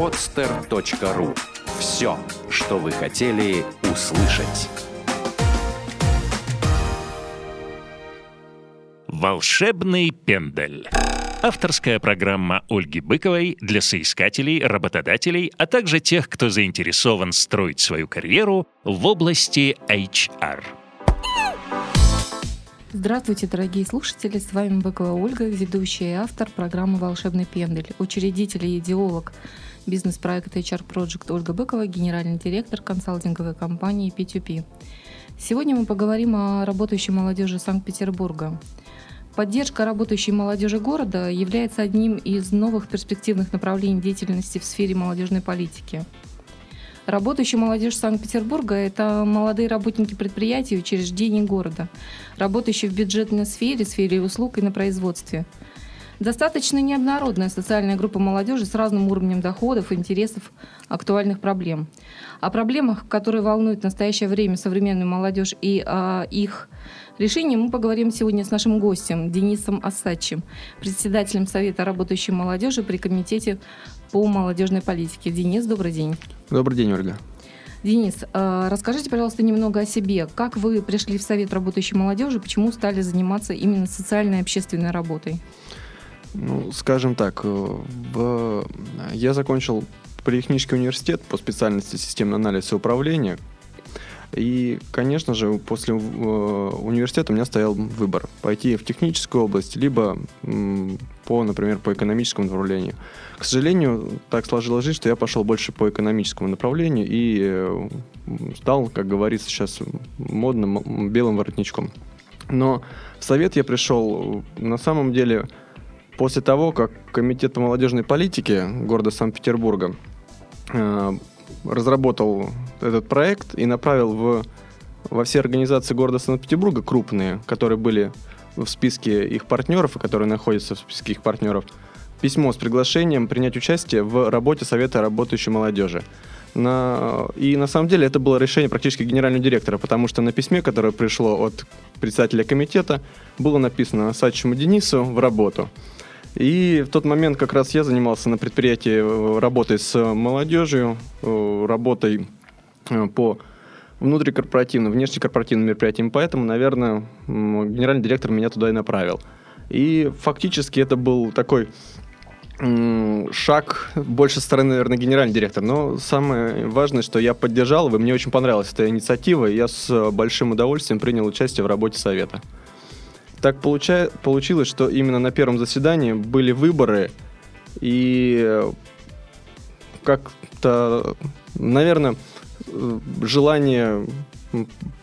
podster.ru Все, что вы хотели услышать. «Волшебный пендель». Авторская программа Ольги Быковой для соискателей, работодателей, а также тех, кто заинтересован строить свою карьеру в области HR. Здравствуйте, дорогие слушатели! С вами Быкова Ольга, ведущая и автор программы «Волшебный пендель», учредитель и идеолог бизнес-проекта HR Project Ольга Быкова, генеральный директор консалтинговой компании P2P. Сегодня мы поговорим о работающей молодежи Санкт-Петербурга. Поддержка работающей молодежи города является одним из новых перспективных направлений деятельности в сфере молодежной политики. Работающая молодежь Санкт-Петербурга – это молодые работники предприятий и учреждений города, работающие в бюджетной сфере, сфере услуг и на производстве. Достаточно неоднородная социальная группа молодежи с разным уровнем доходов, интересов, актуальных проблем. О проблемах, которые волнуют в настоящее время современную молодежь и о их решении мы поговорим сегодня с нашим гостем Денисом Асачем, председателем Совета работающей молодежи при Комитете по молодежной политике. Денис, добрый день. Добрый день, Ольга. Денис, э, расскажите, пожалуйста, немного о себе. Как вы пришли в Совет работающей молодежи, почему стали заниматься именно социальной и общественной работой? Ну, скажем так, э, в... я закончил Политехнический университет по специальности системный анализ и управление, и, конечно же, после э, университета у меня стоял выбор пойти в техническую область, либо по, например, по экономическому направлению. К сожалению, так сложилась жизнь, что я пошел больше по экономическому направлению и э, стал, как говорится сейчас, модным белым воротничком. Но в совет я пришел на самом деле после того, как Комитет по молодежной политике города Санкт-Петербурга э, разработал этот проект и направил в, во все организации города Санкт-Петербурга, крупные, которые были в списке их партнеров и которые находятся в списке их партнеров, письмо с приглашением принять участие в работе Совета работающей молодежи. На... И на самом деле это было решение практически генерального директора, потому что на письме, которое пришло от председателя комитета, было написано Сачему Денису в работу. И в тот момент как раз я занимался на предприятии э, работой с молодежью, э, работой э, по внутрикорпоративным, внешнекорпоративным мероприятиям, поэтому, наверное, генеральный директор меня туда и направил. И фактически это был такой шаг больше стороны, наверное, генеральный директор. Но самое важное, что я поддержал его, мне очень понравилась эта инициатива, и я с большим удовольствием принял участие в работе совета. Так получа... получилось, что именно на первом заседании были выборы, и как-то, наверное, желание,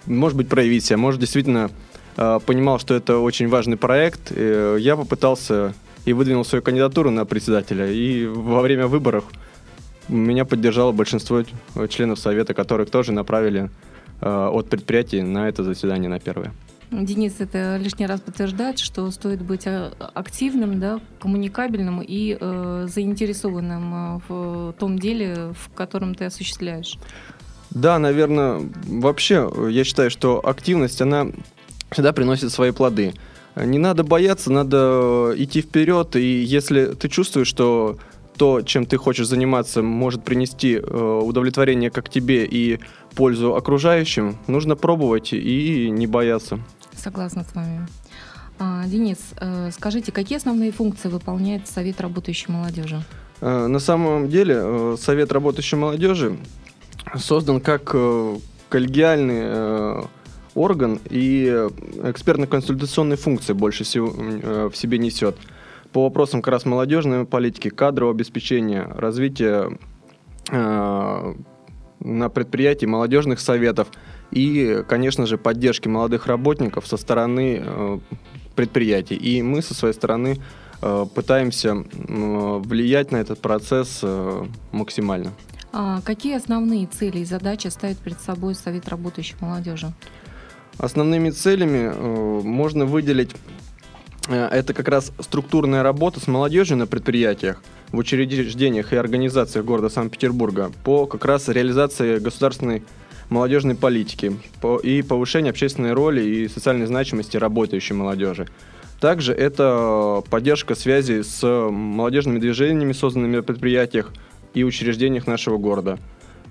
может быть, проявить себя, может, действительно э, понимал, что это очень важный проект. Я попытался и выдвинул свою кандидатуру на председателя, и во время выборов меня поддержало большинство членов Совета, которых тоже направили э, от предприятий на это заседание на первое. Денис это лишний раз подтверждает, что стоит быть э, активным, да, коммуникабельным и э, заинтересованным э, в том деле, в котором ты осуществляешь. Да, наверное, вообще я считаю, что активность, она всегда приносит свои плоды. Не надо бояться, надо идти вперед, и если ты чувствуешь, что то, чем ты хочешь заниматься, может принести э, удовлетворение как тебе и пользу окружающим, нужно пробовать и не бояться. Согласна с вами. А, Денис, э, скажите, какие основные функции выполняет Совет работающей молодежи? Э, на самом деле э, Совет работающей молодежи создан как коллегиальный орган и экспертно-консультационные функции больше всего в себе несет. По вопросам как раз молодежной политики, кадрового обеспечения, развития на предприятии молодежных советов – и, конечно же, поддержки молодых работников со стороны э, предприятий. И мы со своей стороны э, пытаемся влиять на этот процесс э, максимально. А какие основные цели и задачи ставит перед собой Совет работающей молодежи? Основными целями можно выделить это как раз структурная работа с молодежью на предприятиях, в учреждениях и организациях города Санкт-Петербурга по как раз реализации государственной молодежной политики и повышение общественной роли и социальной значимости работающей молодежи. Также это поддержка связи с молодежными движениями, созданными на предприятиях, и учреждениях нашего города.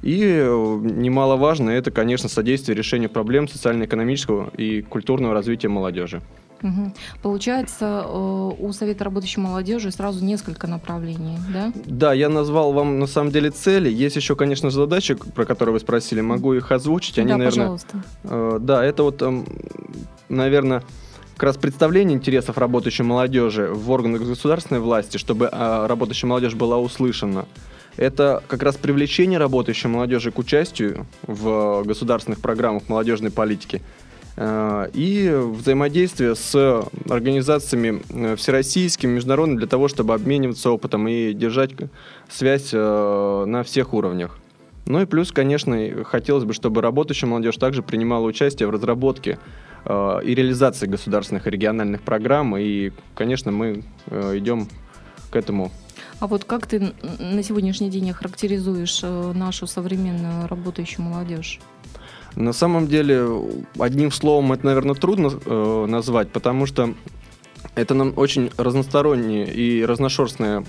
И э, немаловажно это, конечно, содействие решению проблем социально-экономического и культурного развития молодежи. Угу. Получается, э, у Совета работающей молодежи сразу несколько направлений, да? Да, я назвал вам на самом деле цели. Есть еще, конечно, задачи, про которые вы спросили. Могу их озвучить. Они, да, наверное, пожалуйста. Э, да, это вот, э, наверное, как раз представление интересов работающей молодежи в органах государственной власти, чтобы э, работающая молодежь была услышана. Это как раз привлечение работающей молодежи к участию в государственных программах молодежной политики – Э, и взаимодействие с организациями э, всероссийскими, международными, для того, чтобы обмениваться опытом и держать связь э, на всех уровнях. Ну и плюс, конечно, хотелось бы, чтобы работающая молодежь также принимала участие в разработке и реализации государственных и региональных программ. И, конечно, мы идем к этому а вот как ты на сегодняшний день охарактеризуешь нашу современную работающую молодежь? На самом деле, одним словом это, наверное, трудно э, назвать, потому что это нам очень разносторонняя и разношерстная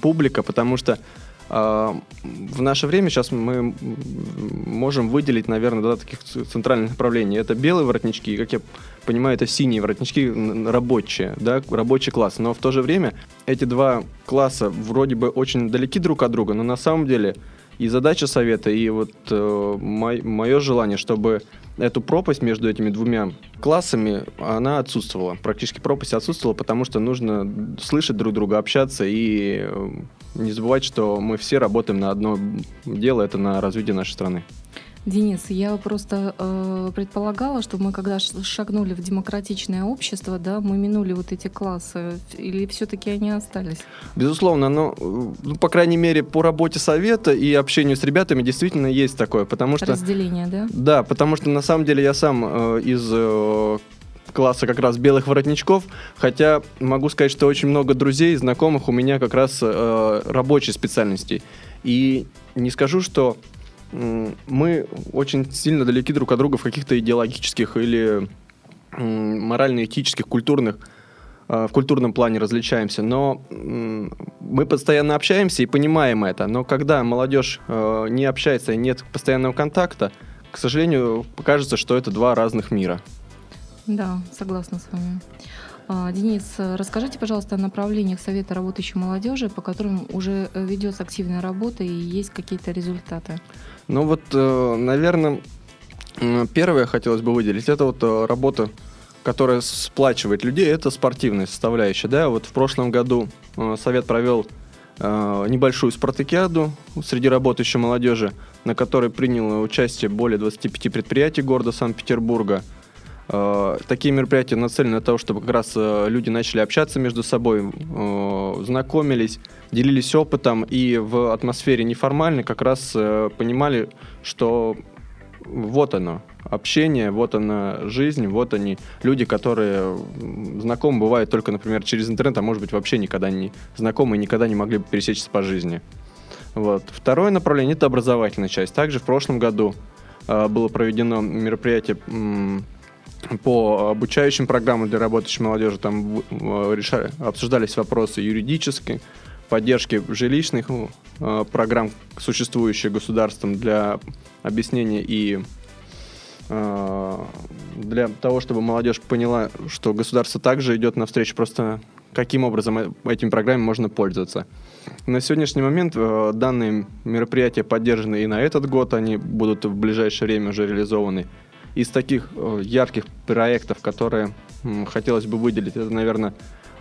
публика, потому что э, в наше время сейчас мы можем выделить, наверное, два таких центральных направления. Это белые воротнички, и, как я понимаю, это синие воротнички рабочие, да, рабочий класс. Но в то же время эти два класса вроде бы очень далеки друг от друга, но на самом деле и задача совета, и вот э, мое желание, чтобы эту пропасть между этими двумя классами, она отсутствовала. Практически пропасть отсутствовала, потому что нужно слышать друг друга, общаться и э, не забывать, что мы все работаем на одно дело, это на развитие нашей страны. Денис, я просто э, предполагала, что мы когда шагнули в демократичное общество, да, мы минули вот эти классы, или все-таки они остались? Безусловно, но, ну, по крайней мере, по работе совета и общению с ребятами действительно есть такое, потому что... Разделение, да? Да, потому что на самом деле я сам э, из э, класса как раз белых воротничков, хотя могу сказать, что очень много друзей, знакомых у меня как раз э, рабочей специальности. И не скажу, что мы очень сильно далеки друг от друга в каких-то идеологических или морально-этических, культурных а, в культурном плане различаемся, но мы постоянно общаемся и понимаем это. Но когда молодежь а, не общается и нет постоянного контакта, к сожалению, кажется, что это два разных мира. Да, согласна с вами. А, Денис, расскажите, пожалуйста, о направлениях Совета работающей молодежи, по которым уже ведется активная работа и есть какие-то результаты. Ну вот, э, наверное, первое хотелось бы выделить, это вот э, работа, которая сплачивает людей, это спортивная составляющая. Да? Вот в прошлом году э, Совет провел небольшую спартакиаду среди работающей молодежи, на которой приняло участие более 25 предприятий города Санкт-Петербурга – Э, такие мероприятия нацелены на то, чтобы как раз э, люди начали общаться между собой, э, знакомились, делились опытом и в атмосфере неформальной как раз понимали, что вот оно, общение, вот она жизнь, вот они люди, которые знакомы бывают только, например, через интернет, а может быть вообще никогда не знакомы и никогда не могли бы пересечься по жизни. Вот. Второе направление – это образовательная часть. Также в прошлом году э, было проведено мероприятие по обучающим программам для работающей молодежи там решали, обсуждались вопросы юридической, поддержки жилищных э, программ, существующих государством для объяснения и э, для того, чтобы молодежь поняла, что государство также идет навстречу, просто каким образом э, этими программами можно пользоваться. На сегодняшний момент данные мероприятия поддержаны и на этот год, они будут в ближайшее время уже реализованы из таких э, ярких проектов, которые хотелось бы выделить, это, наверное,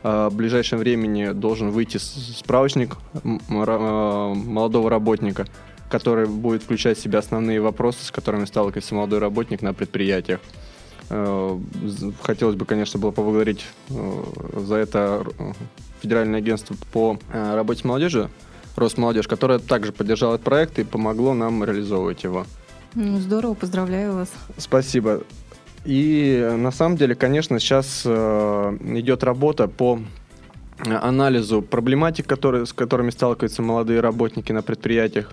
э, в ближайшем времени должен выйти справочник э, молодого работника, который будет включать в себя основные вопросы, с которыми сталкивается молодой работник на предприятиях. Хотелось бы, конечно, было поблагодарить за это Федеральное агентство по работе с молодежью, Росмолодежь, которое также поддержало этот проект и помогло нам реализовывать его. Ну, здорово, поздравляю вас. Спасибо. И на самом деле, конечно, сейчас э, идет работа по анализу проблематик, которые, с которыми сталкиваются молодые работники на предприятиях.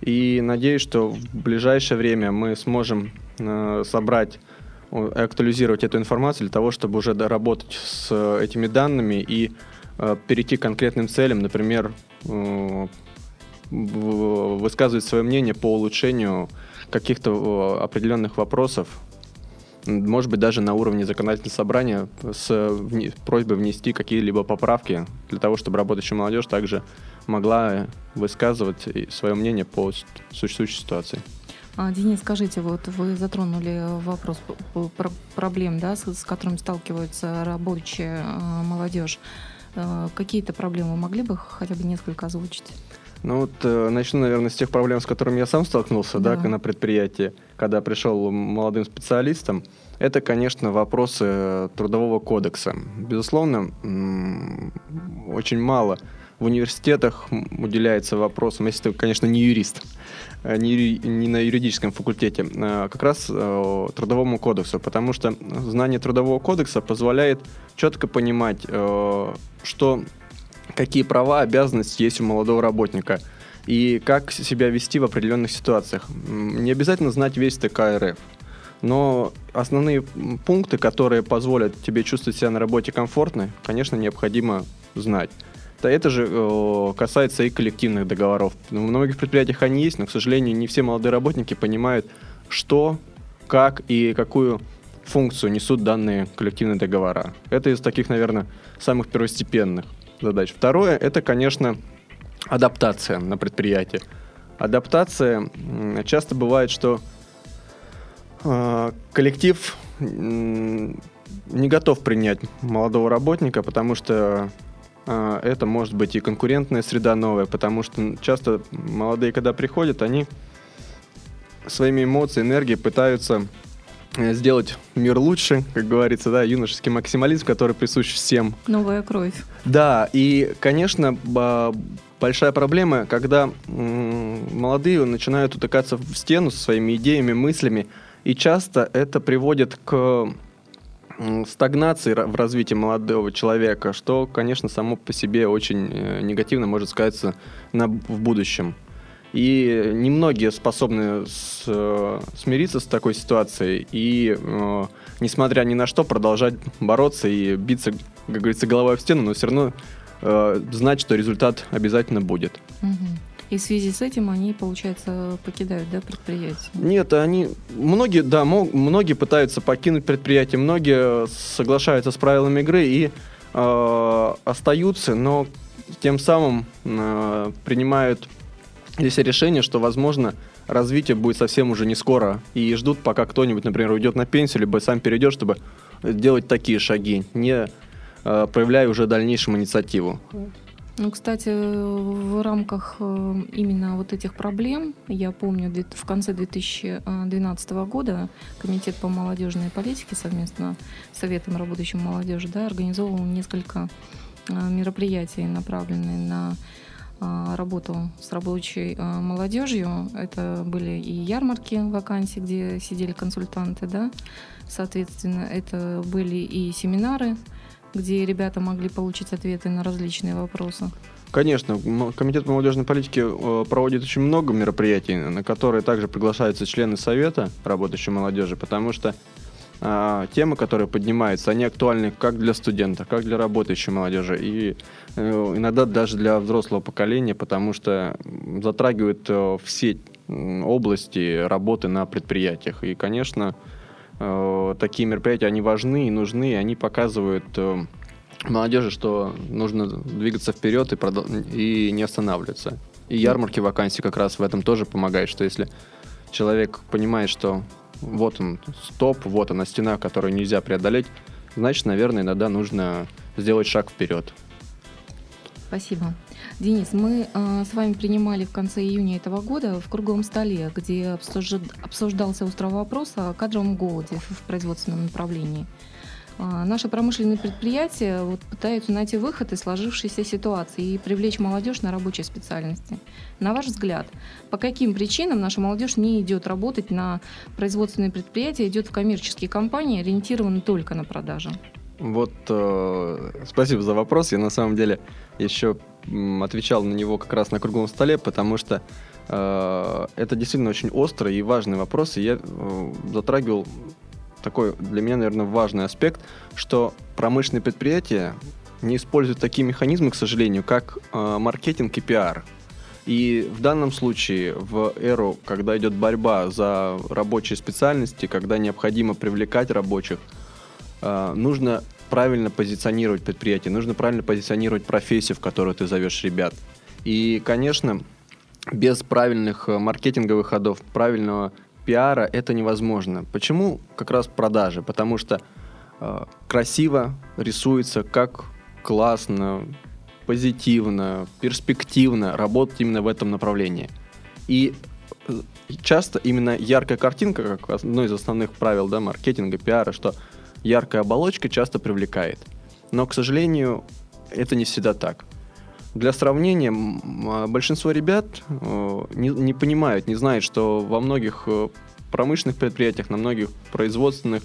И надеюсь, что в ближайшее время мы сможем э, собрать актуализировать эту информацию для того, чтобы уже доработать с этими данными и э, перейти к конкретным целям, например, э, высказывать свое мнение по улучшению каких-то определенных вопросов, может быть, даже на уровне законодательного собрания с просьбой внести какие-либо поправки для того, чтобы работающая молодежь также могла высказывать свое мнение по существующей ситуации. А, Денис, скажите, вот вы затронули вопрос проблем, да, с, с которыми сталкивается рабочая а, молодежь. А, какие-то проблемы могли бы хотя бы несколько озвучить? Ну вот э, начну, наверное, с тех проблем, с которыми я сам столкнулся, да, да на предприятии, когда пришел молодым специалистом. Это, конечно, вопросы трудового кодекса. Безусловно, очень мало в университетах уделяется вопросам, если ты, конечно, не юрист, э, не, не на юридическом факультете, а как раз трудовому кодексу, потому что знание трудового кодекса позволяет четко понимать, что какие права, обязанности есть у молодого работника и как себя вести в определенных ситуациях. Не обязательно знать весь ТК РФ, но основные пункты, которые позволят тебе чувствовать себя на работе комфортно, конечно, необходимо знать. Да это же э, касается и коллективных договоров. В многих предприятиях они есть, но, к сожалению, не все молодые работники понимают, что, как и какую функцию несут данные коллективные договора. Это из таких, наверное, самых первостепенных задач. Второе, это, конечно, адаптация на предприятии. Адаптация часто бывает, что э, коллектив не готов принять молодого работника, потому что э, это может быть и конкурентная среда новая, потому что часто молодые, когда приходят, они своими эмоциями, энергией пытаются Э, сделать мир лучше, как говорится, да, юношеский максимализм, который присущ всем. Новая кровь. Да, и, конечно, большая проблема, когда молодые начинают утыкаться в стену со своими идеями, мыслями, и часто это приводит к стагнации в развитии молодого человека, что, конечно, само по себе очень э, негативно может сказаться на, в будущем. И немногие способны с, э, смириться с такой ситуацией и, э, несмотря ни на что, продолжать бороться и биться, как говорится, головой в стену, но все равно э, знать, что результат обязательно будет. И в связи с этим они, получается, покидают, да, предприятие? Нет, они многие, да, многие пытаются покинуть предприятие, многие соглашаются с правилами игры и э, остаются, но тем самым э, принимают есть решение, что, возможно, развитие будет совсем уже не скоро. И ждут, пока кто-нибудь, например, уйдет на пенсию, либо сам перейдет, чтобы делать такие шаги, не э, проявляя уже дальнейшему инициативу. Ну, кстати, в рамках э, именно вот этих проблем, я помню, в конце 2012 года Комитет по молодежной политике совместно с Советом работающей молодежи да, организовывал несколько э, мероприятий, направленные на работу с рабочей а, молодежью. Это были и ярмарки вакансий, где сидели консультанты, да, соответственно, это были и семинары, где ребята могли получить ответы на различные вопросы. Конечно, Комитет по молодежной политике э, проводит очень много мероприятий, на которые также приглашаются члены Совета работающей молодежи, потому что а, темы, которые поднимаются, они актуальны как для студента, как для работающей молодежи и э, иногда даже для взрослого поколения, потому что затрагивают э, все области работы на предприятиях. И, конечно, э, такие мероприятия, они важны и нужны, и они показывают молодежи, что нужно двигаться вперед и, продол- и не останавливаться. И ярмарки вакансий как раз в этом тоже помогают, что если человек понимает, что вот он стоп, вот она стена, которую нельзя преодолеть, значит, наверное, иногда нужно сделать шаг вперед. Спасибо. Денис, мы э, с вами принимали в конце июня этого года в круглом столе, где обсуждался острый вопрос о кадровом голоде в производственном направлении. А, наши промышленные предприятия вот пытаются найти выход из сложившейся ситуации и привлечь молодежь на рабочие специальности. На ваш взгляд, по каким причинам наша молодежь не идет работать на производственные предприятия, идет в коммерческие компании, ориентированные только на продажу? Вот, э, спасибо за вопрос. Я на самом деле еще отвечал на него как раз на круглом столе, потому что э, это действительно очень острый и важный вопрос, и я э, затрагивал такой для меня, наверное, важный аспект, что промышленные предприятия не используют такие механизмы, к сожалению, как э, маркетинг и пиар. И в данном случае, в эру, когда идет борьба за рабочие специальности, когда необходимо привлекать рабочих, э, нужно правильно позиционировать предприятие, нужно правильно позиционировать профессию, в которую ты зовешь ребят. И, конечно, без правильных э, маркетинговых ходов, правильного пиара это невозможно. Почему как раз продажи? Потому что э, красиво рисуется, как классно, позитивно, перспективно работать именно в этом направлении. И э, часто именно яркая картинка, как одно из основных правил да, маркетинга, пиара, что яркая оболочка часто привлекает. Но, к сожалению, это не всегда так. Для сравнения, а, большинство ребят э, не, не понимают, не знают, что во многих э, промышленных предприятиях, на многих производственных,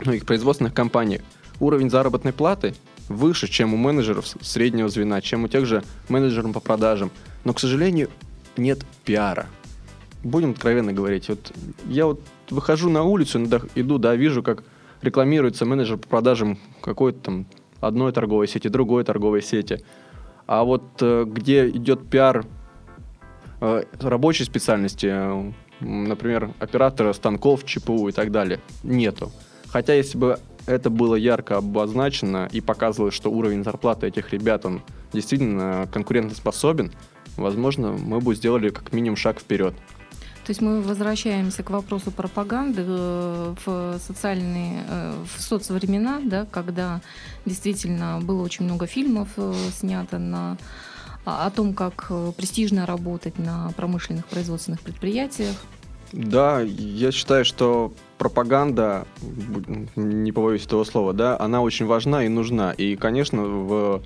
многих производственных компаниях уровень заработной платы выше, чем у менеджеров среднего звена, чем у тех же менеджеров по продажам. Но, к сожалению, нет пиара. Будем откровенно говорить. Вот я вот выхожу на улицу, иду, да, вижу, как рекламируется менеджер по продажам какой-то там одной торговой сети, другой торговой сети – а вот э, где идет пиар э, рабочей специальности, э, например, оператора станков, ЧПУ и так далее, нету. Хотя если бы это было ярко обозначено и показывалось, что уровень зарплаты этих ребят, он действительно конкурентоспособен, возможно, мы бы сделали как минимум шаг вперед. То есть мы возвращаемся к вопросу пропаганды э, в социальные, э, в соцвремена, да, когда действительно было очень много фильмов э, снято на о том, как престижно работать на промышленных производственных предприятиях. Да, я считаю, что пропаганда, не побоюсь этого слова, да, она очень важна и нужна. И, конечно, в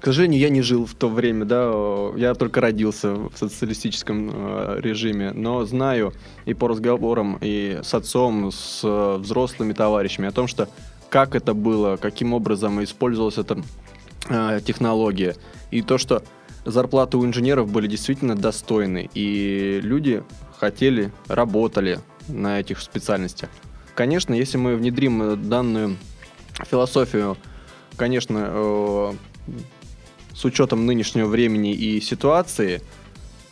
к сожалению, я не жил в то время, да, я только родился в социалистическом э, режиме, но знаю и по разговорам, и с отцом, с э, взрослыми товарищами о том, что как это было, каким образом использовалась эта э, технология, и то, что зарплаты у инженеров были действительно достойны, и люди хотели, работали на этих специальностях. Конечно, если мы внедрим данную философию, конечно, с учетом нынешнего времени и ситуации,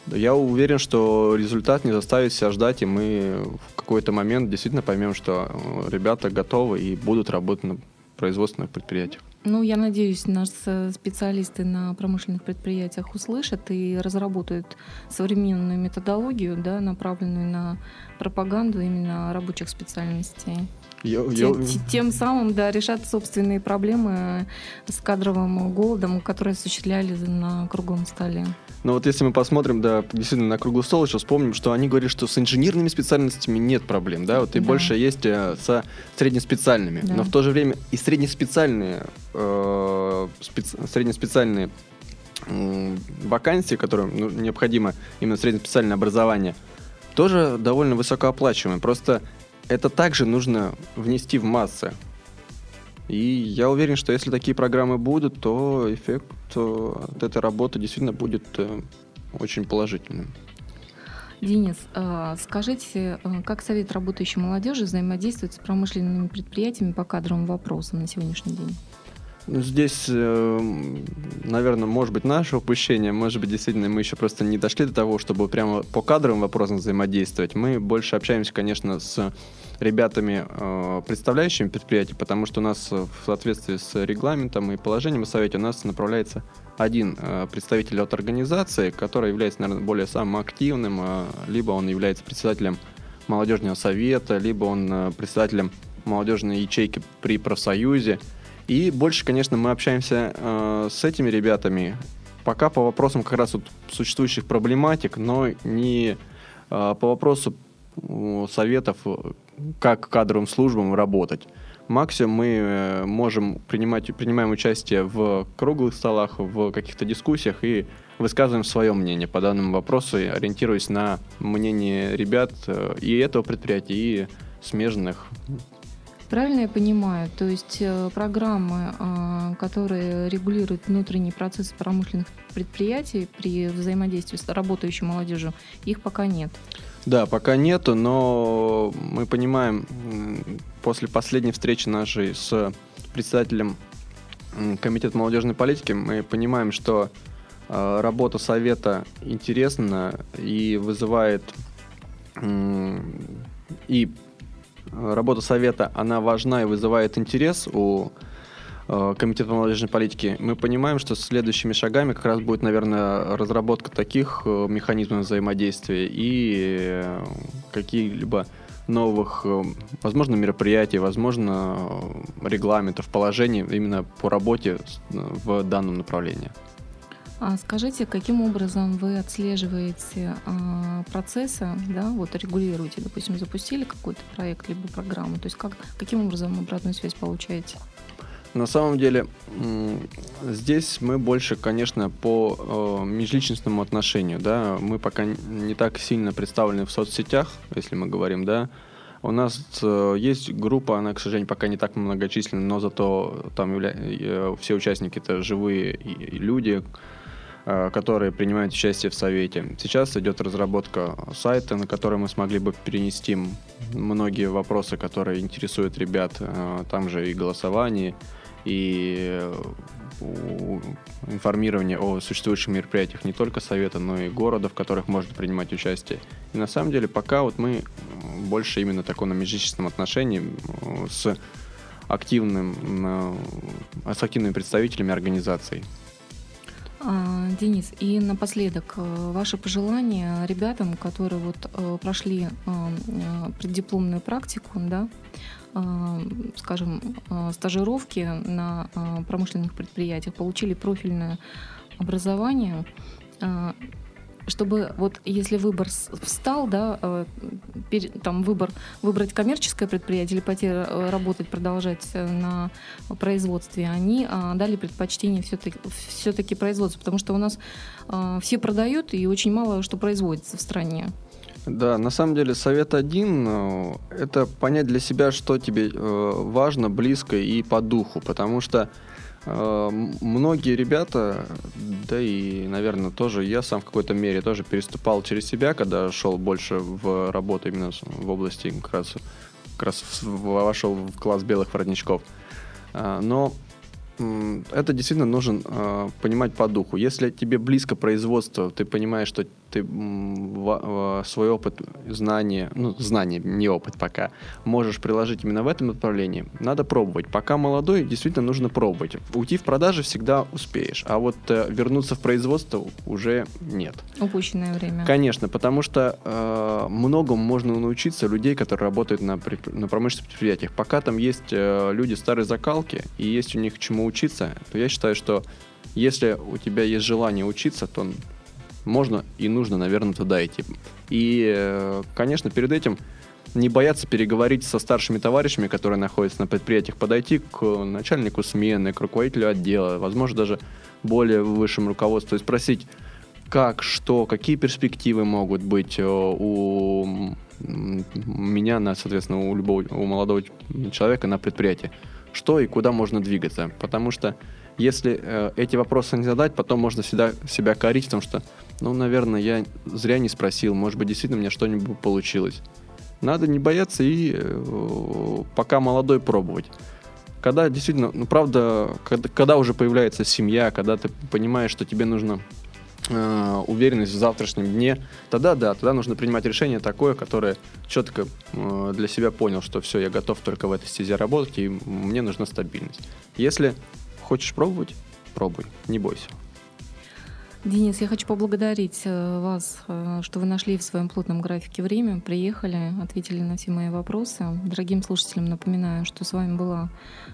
я уверен, что результат не заставит себя ждать, и мы в какой-то момент действительно поймем, что э, ребята готовы и будут работать на производственных предприятиях. Ну, я надеюсь, наши специалисты на промышленных предприятиях услышат и разработают современную методологию, да, направленную на пропаганду именно рабочих специальностей. Тем, тем самым, да, решат собственные проблемы с кадровым голодом, которые осуществляли на круглом столе. Но вот если мы посмотрим, да, действительно на круглый стол еще вспомним, что они говорят, что с инженерными специальностями нет проблем, да, вот и да. больше есть э, со среднеспециальными. Да. Но в то же время и среднеспециальные, э, специ, среднеспециальные э, вакансии, которым ну, необходимо именно среднеспециальное образование, тоже довольно высокооплачиваемые. Просто это также нужно внести в массы. И я уверен, что если такие программы будут, то эффект э, от этой работы действительно будет э, очень положительным. Денис, э, скажите, как Совет работающей молодежи взаимодействует с промышленными предприятиями по кадровым вопросам на сегодняшний день? Ну, здесь, наверное, может быть наше упущение, может быть, действительно, мы еще просто не дошли до того, чтобы прямо по кадровым вопросам взаимодействовать. Мы больше общаемся, конечно, с ребятами, э, представляющими предприятие, потому что у нас в соответствии с регламентом и положением о совете у нас направляется один э, представитель от организации, который является, наверное, более самым активным, э, либо он является председателем молодежного совета, либо он председателем молодежной ячейки при профсоюзе. И больше, конечно, мы общаемся э, с этими ребятами пока по вопросам как раз вот существующих проблематик, но не э, по вопросу советов, как кадровым службам работать. Максимум мы э, можем принимать, принимаем участие в круглых столах, в каких-то дискуссиях и высказываем свое мнение по данному вопросу, ориентируясь на мнение ребят э, и этого предприятия, и смежных. Правильно я понимаю? То есть э, программы, которые регулируют внутренний процесс промышленных предприятий при взаимодействии с работающей молодежью, их пока нет. Да, пока нету, но мы понимаем, после последней встречи нашей с председателем Комитета молодежной политики, мы понимаем, что э, работа совета интересна и вызывает и работа совета, она важна и вызывает интерес у э, Комитета молодежной политики, мы понимаем, что следующими шагами как раз будет, наверное, разработка таких э, механизмов взаимодействия и какие-либо новых, возможно, мероприятий, возможно, регламентов, положений именно по работе в данном направлении. А скажите, каким образом вы отслеживаете а, процессы, да, вот регулируете, допустим, запустили какой-то проект либо программу, то есть как, каким образом обратную связь получаете? На самом деле, здесь мы больше, конечно, по э, межличностному отношению, да, мы пока не так сильно представлены в соцсетях, если мы говорим, да, у нас э, есть группа, она, к сожалению, пока не так многочисленна, но зато там явля... э, все участники это живые люди, которые принимают участие в совете. Сейчас идет разработка сайта, на который мы смогли бы перенести многие вопросы, которые интересуют ребят. Э, там же и голосование, и э, информирование о существующих мероприятиях не только совета, но и города, в которых можно принимать участие. И на самом деле пока вот мы больше именно таком на межличностном отношении с активным, с активными представителями организаций. Денис, и напоследок, э, ваши пожелания ребятам, которые вот э, прошли э, преддипломную практику, да, скажем, стажировки на промышленных предприятиях, получили профильное образование, чтобы вот если выбор встал, да, э, там выбор выбрать коммерческое предприятие или пойти э, работать, продолжать э, на производстве, они а, дали предпочтение все-таки все-таки производству, потому что у нас все продают и очень мало что производится в стране. Да, на самом деле совет один – это понять для себя, что тебе важно, близко и по духу, потому что многие ребята, да и, наверное, тоже я сам в какой-то мере тоже переступал через себя, когда шел больше в работу именно в области как раз, как раз вошел в класс белых воротничков. Э, но это действительно нужно э, понимать по духу. Если тебе близко производство, ты понимаешь, что ты свой опыт, знания, ну, знания, не опыт пока, можешь приложить именно в этом направлении, надо пробовать. Пока молодой, действительно нужно пробовать. Уйти в продажи всегда успеешь, а вот э, вернуться в производство уже нет. Упущенное время. Конечно, потому что э, многому можно научиться людей, которые работают на, на промышленных предприятиях. Пока там есть э, люди старой закалки и есть у них чему учиться, то я считаю, что если у тебя есть желание учиться, то можно и нужно, наверное, туда идти. И, э, конечно, перед этим не бояться переговорить со старшими товарищами, которые находятся на предприятиях, подойти к начальнику смены, к руководителю отдела, возможно, даже более высшему руководству и спросить, как, что, какие перспективы могут быть э, у меня, на, соответственно, у любого, у молодого человека на предприятии. Что и куда можно двигаться. Потому что если э, эти вопросы не задать, потом можно всегда себя корить в том, что, ну, наверное, я зря не спросил, может быть, действительно у меня что-нибудь получилось. Надо не бояться и э, пока молодой пробовать. Когда действительно, ну, правда, когда, когда уже появляется семья, когда ты понимаешь, что тебе нужно э, уверенность в завтрашнем дне, тогда да, тогда нужно принимать решение такое, которое четко э, для себя понял, что все, я готов только в этой стезе работать, и мне нужна стабильность. Если Хочешь пробовать? Пробуй, не бойся. Денис, я хочу поблагодарить э, вас, э, что вы нашли в своем плотном графике время, приехали, ответили на все мои вопросы. Дорогим слушателям напоминаю, что с вами была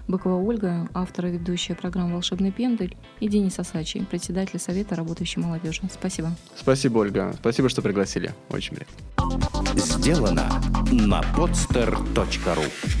Быкова Ольга, автор и ведущая программы «Волшебный пендель», и Денис Асачи, председатель Совета работающей молодежи. Спасибо. Спасибо, Ольга. Спасибо, что пригласили. Очень приятно. Сделано на podster.ru